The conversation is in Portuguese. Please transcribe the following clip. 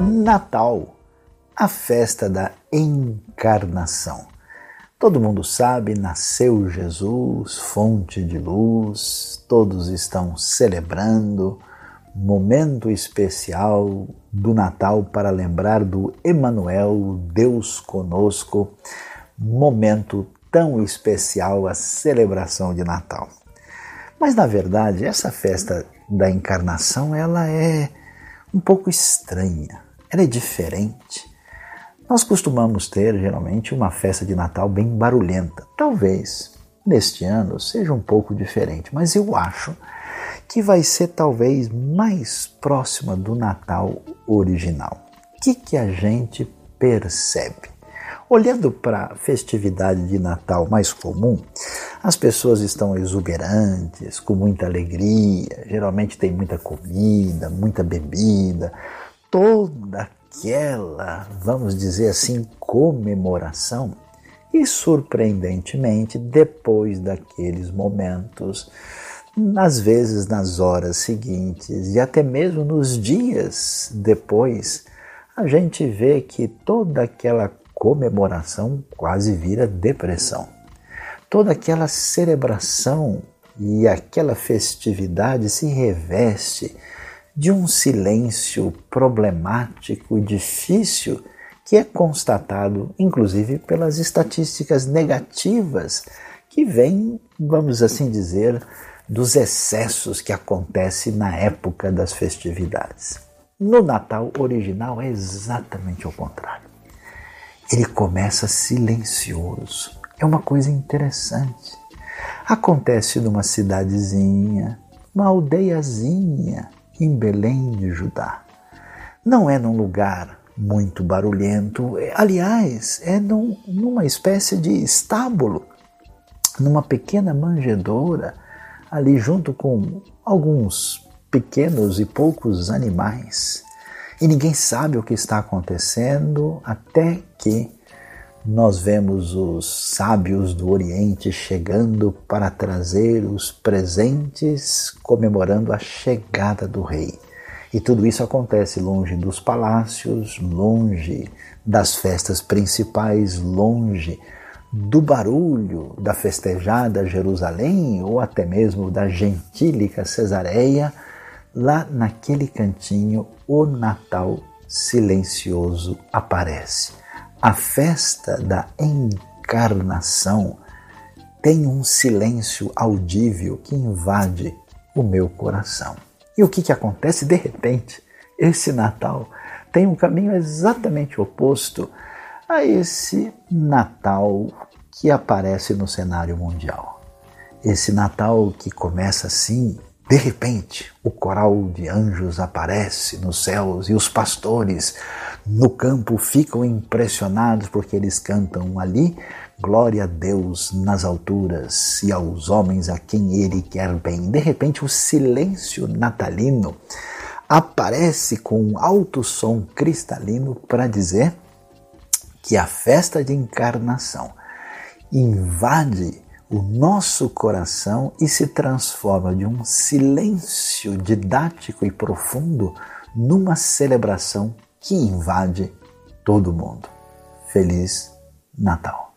Natal, a festa da encarnação. Todo mundo sabe, nasceu Jesus, fonte de luz, todos estão celebrando, momento especial do Natal para lembrar do Emanuel, Deus conosco, momento tão especial a celebração de Natal. Mas na verdade, essa festa da encarnação, ela é um pouco estranha, ela é diferente. Nós costumamos ter geralmente uma festa de Natal bem barulhenta. Talvez neste ano seja um pouco diferente, mas eu acho que vai ser talvez mais próxima do Natal original. O que, que a gente percebe? Olhando para a festividade de Natal mais comum, as pessoas estão exuberantes, com muita alegria, geralmente tem muita comida, muita bebida, toda aquela, vamos dizer assim, comemoração. E surpreendentemente, depois daqueles momentos, às vezes nas horas seguintes e até mesmo nos dias depois, a gente vê que toda aquela comemoração quase vira depressão. Toda aquela celebração e aquela festividade se reveste de um silêncio problemático e difícil que é constatado, inclusive, pelas estatísticas negativas que vêm, vamos assim dizer, dos excessos que acontecem na época das festividades. No Natal original é exatamente o contrário ele começa silencioso. É uma coisa interessante. Acontece numa cidadezinha, uma aldeiazinha em Belém de Judá. Não é num lugar muito barulhento, é, aliás, é num, numa espécie de estábulo, numa pequena manjedoura, ali junto com alguns pequenos e poucos animais e ninguém sabe o que está acontecendo até que nós vemos os sábios do Oriente chegando para trazer os presentes comemorando a chegada do rei. E tudo isso acontece longe dos palácios, longe das festas principais, longe do barulho da festejada Jerusalém ou até mesmo da gentílica Cesareia lá naquele cantinho o Natal silencioso aparece. A festa da encarnação tem um silêncio audível que invade o meu coração. E o que, que acontece? De repente, esse Natal tem um caminho exatamente oposto a esse Natal que aparece no cenário mundial. Esse Natal que começa assim, de repente, o coral de anjos aparece nos céus e os pastores no campo ficam impressionados porque eles cantam ali glória a Deus nas alturas e aos homens a quem ele quer bem. De repente, o silêncio natalino aparece com um alto som cristalino para dizer que a festa de encarnação invade o nosso coração e se transforma de um silêncio didático e profundo numa celebração que invade todo mundo. Feliz Natal!